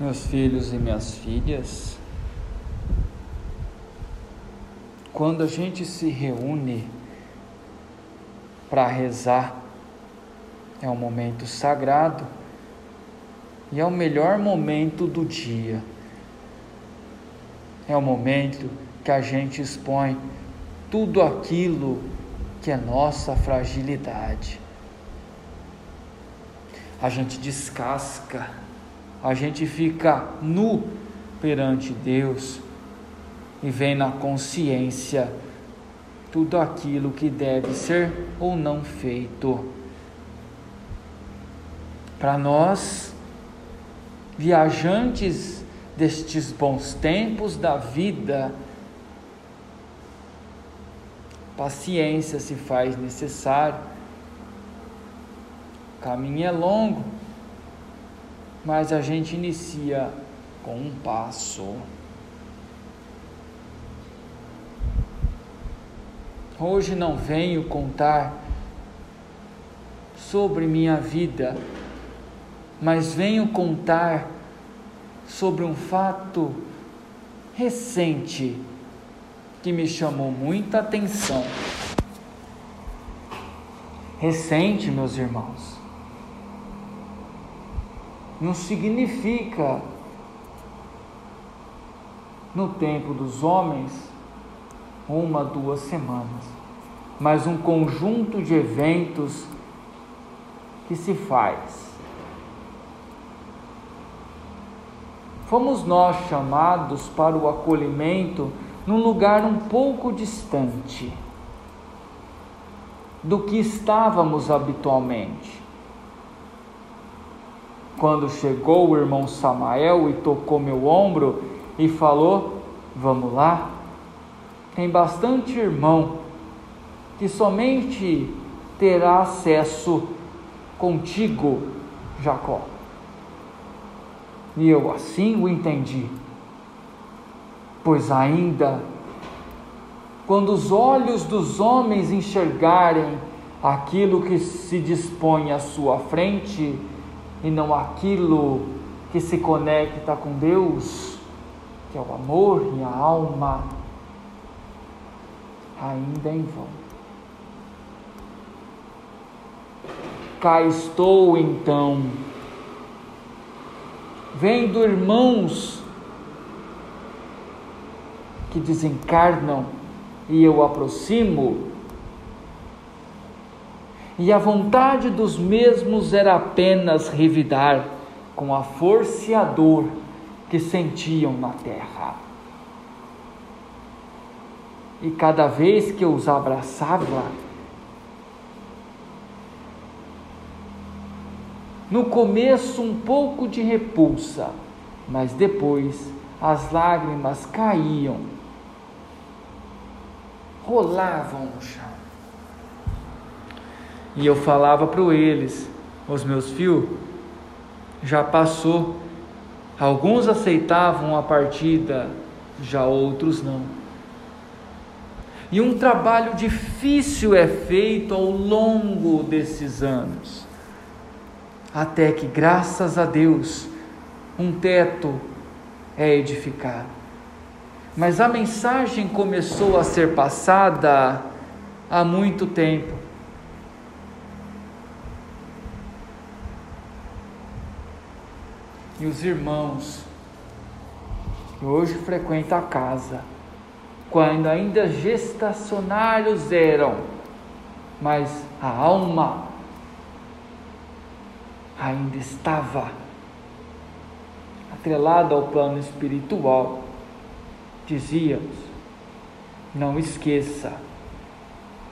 meus filhos e minhas filhas, quando a gente se reúne para rezar, é um momento sagrado e é o melhor momento do dia. É o momento que a gente expõe tudo aquilo que é nossa fragilidade. A gente descasca a gente fica nu perante Deus e vem na consciência tudo aquilo que deve ser ou não feito. Para nós, viajantes destes bons tempos da vida, paciência se faz necessário. O caminho é longo, mas a gente inicia com um passo. Hoje não venho contar sobre minha vida, mas venho contar sobre um fato recente que me chamou muita atenção. Recente, meus irmãos não significa no tempo dos homens uma, duas semanas, mas um conjunto de eventos que se faz. Fomos nós chamados para o acolhimento num lugar um pouco distante do que estávamos habitualmente. Quando chegou o irmão Samael e tocou meu ombro e falou: Vamos lá. Tem bastante irmão que somente terá acesso contigo, Jacó. E eu assim o entendi. Pois ainda, quando os olhos dos homens enxergarem aquilo que se dispõe à sua frente, e não aquilo que se conecta com Deus, que é o amor e a alma, ainda é em vão. Cá estou então, vendo irmãos que desencarnam e eu aproximo e a vontade dos mesmos era apenas revidar com a força e a dor que sentiam na terra. E cada vez que eu os abraçava, no começo um pouco de repulsa, mas depois as lágrimas caíam, rolavam no chão. E eu falava para eles, os meus filhos, já passou. Alguns aceitavam a partida, já outros não. E um trabalho difícil é feito ao longo desses anos, até que, graças a Deus, um teto é edificado. Mas a mensagem começou a ser passada há muito tempo. E os irmãos que hoje frequentam a casa, quando ainda gestacionários eram, mas a alma ainda estava atrelada ao plano espiritual. Dizíamos, não esqueça,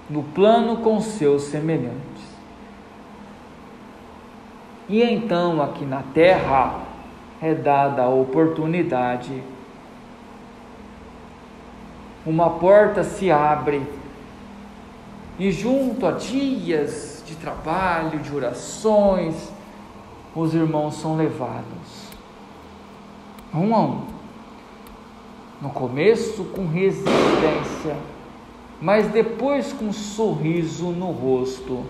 no plano com seus semelhantes. E então, aqui na terra, é dada a oportunidade. Uma porta se abre e, junto a dias de trabalho, de orações, os irmãos são levados um a um. No começo, com resistência, mas depois com um sorriso no rosto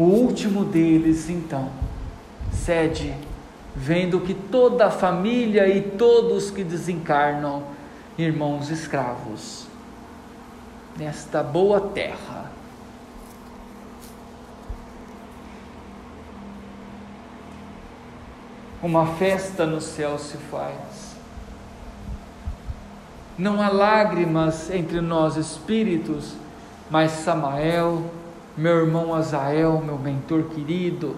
O último deles, então, cede, vendo que toda a família e todos que desencarnam, irmãos escravos, nesta boa terra, uma festa no céu se faz. Não há lágrimas entre nós espíritos, mas Samael, meu irmão Azael, meu mentor querido,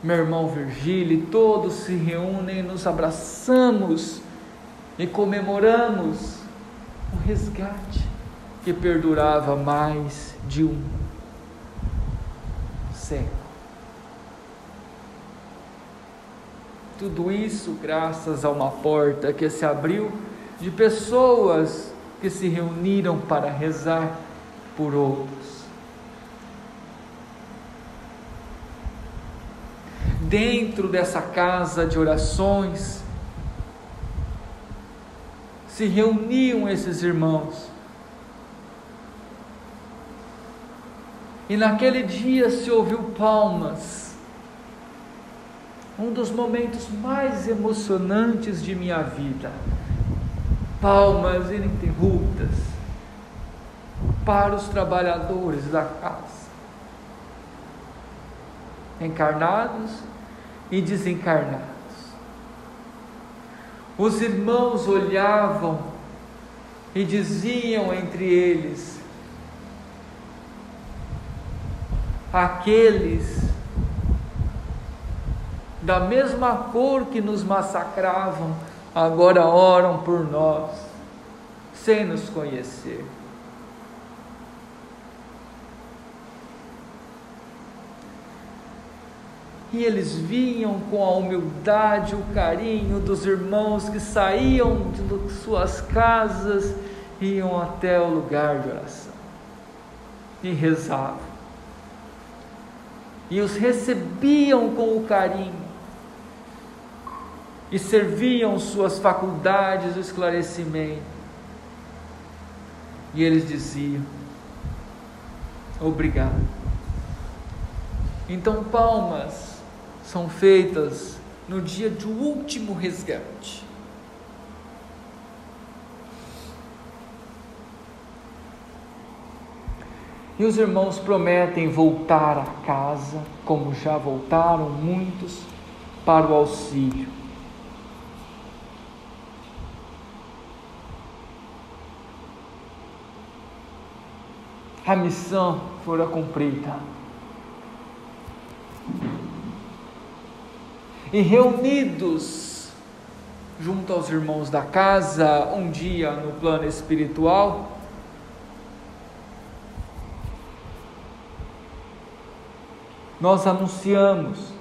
meu irmão Virgílio, todos se reúnem, nos abraçamos e comemoramos o resgate que perdurava mais de um século. Tudo isso graças a uma porta que se abriu de pessoas que se reuniram para rezar por outros. Dentro dessa casa de orações, se reuniam esses irmãos. E naquele dia se ouviu palmas um dos momentos mais emocionantes de minha vida. Palmas ininterruptas para os trabalhadores da casa, encarnados e desencarnados. Os irmãos olhavam e diziam entre eles: aqueles da mesma cor que nos massacravam, agora oram por nós, sem nos conhecer. E eles vinham com a humildade, o carinho dos irmãos que saíam de suas casas, iam até o lugar de oração e rezavam. E os recebiam com o carinho e serviam suas faculdades de esclarecimento. E eles diziam: Obrigado. Então, palmas são feitas no dia do último resgate. E os irmãos prometem voltar a casa, como já voltaram muitos, para o auxílio. a missão fora cumprida. E reunidos junto aos irmãos da casa, um dia no plano espiritual, nós anunciamos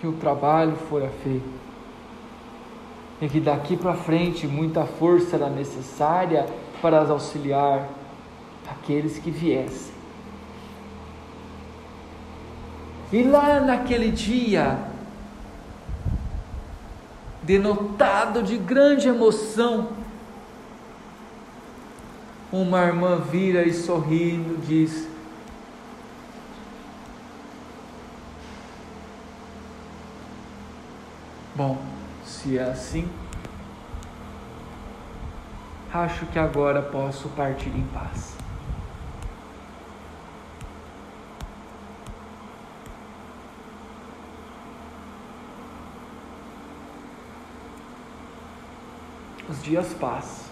que o trabalho fora feito e que daqui para frente muita força era necessária para auxiliar aqueles que viessem. E lá naquele dia, denotado de grande emoção, uma irmã vira e sorrindo diz: Bom, se é assim, acho que agora posso partir em paz. Os dias passam.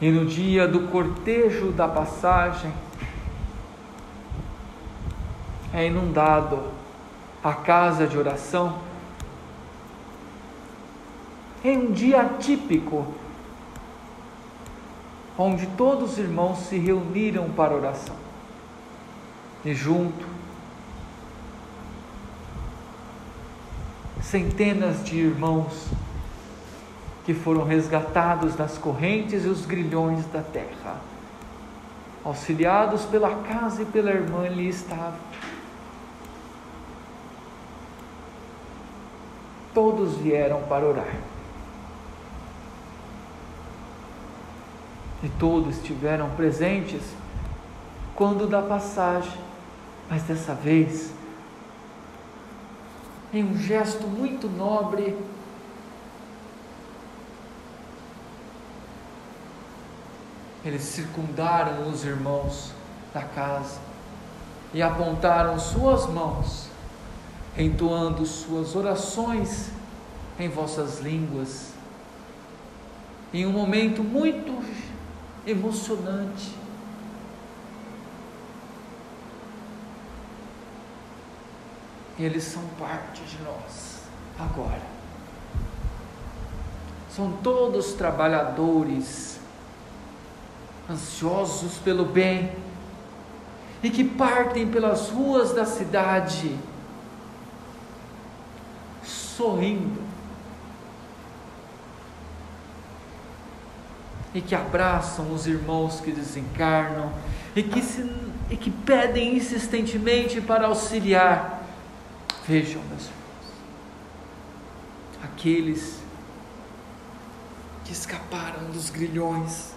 E no dia do cortejo da passagem, é inundado a casa de oração. Em um dia típico, onde todos os irmãos se reuniram para oração. E junto centenas de irmãos que foram resgatados das correntes e os grilhões da terra, auxiliados pela casa e pela irmã ali estavam. Todos vieram para orar. E todos estiveram presentes quando dá passagem, mas dessa vez, em um gesto muito nobre, eles circundaram os irmãos da casa e apontaram suas mãos, entoando suas orações em vossas línguas, em um momento muito emocionante. Eles são parte de nós agora. São todos trabalhadores, ansiosos pelo bem, e que partem pelas ruas da cidade, sorrindo, e que abraçam os irmãos que desencarnam, e que, se, e que pedem insistentemente para auxiliar. Vejam, meus irmãos, aqueles que escaparam dos grilhões,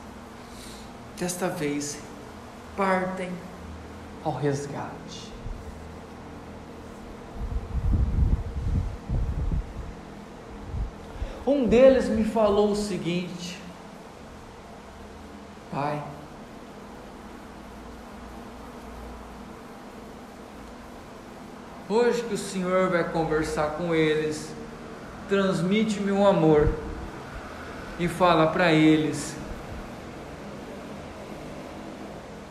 desta vez partem ao resgate. Um deles me falou o seguinte: Pai, hoje que o Senhor vai conversar com eles, transmite-me um amor e fala para eles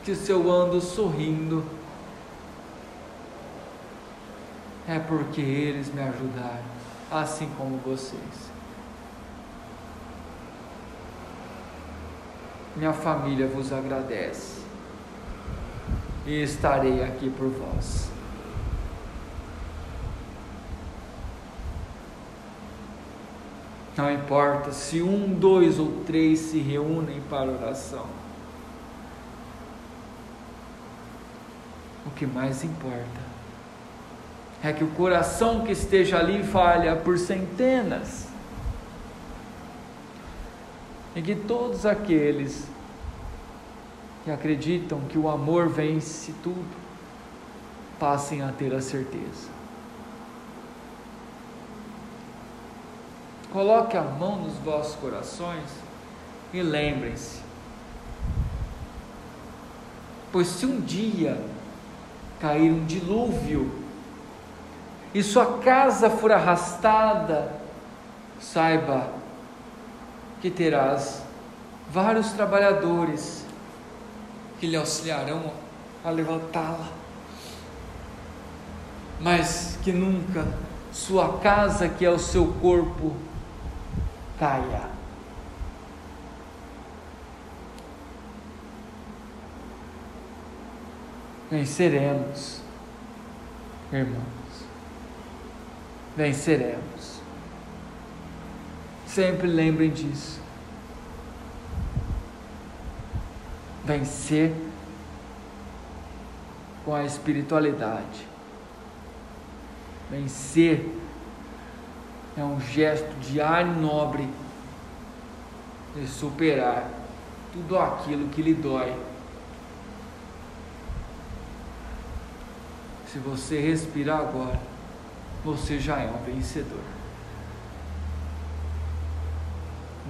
que se eu ando sorrindo, é porque eles me ajudaram, assim como vocês. Minha família vos agradece e estarei aqui por vós. Não importa se um, dois ou três se reúnem para oração. O que mais importa é que o coração que esteja ali falha por centenas. E que todos aqueles que acreditam que o amor vence tudo, passem a ter a certeza. Coloque a mão nos vossos corações e lembrem-se. Pois se um dia cair um dilúvio e sua casa for arrastada, saiba que terás vários trabalhadores que lhe auxiliarão a levantá-la, mas que nunca sua casa, que é o seu corpo, caia. Venceremos, irmãos. Venceremos. Sempre lembrem disso. Vencer com a espiritualidade. Vencer é um gesto diário nobre de superar tudo aquilo que lhe dói. Se você respirar agora, você já é um vencedor.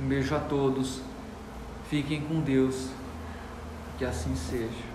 Um beijo a todos. Fiquem com Deus. Que assim seja.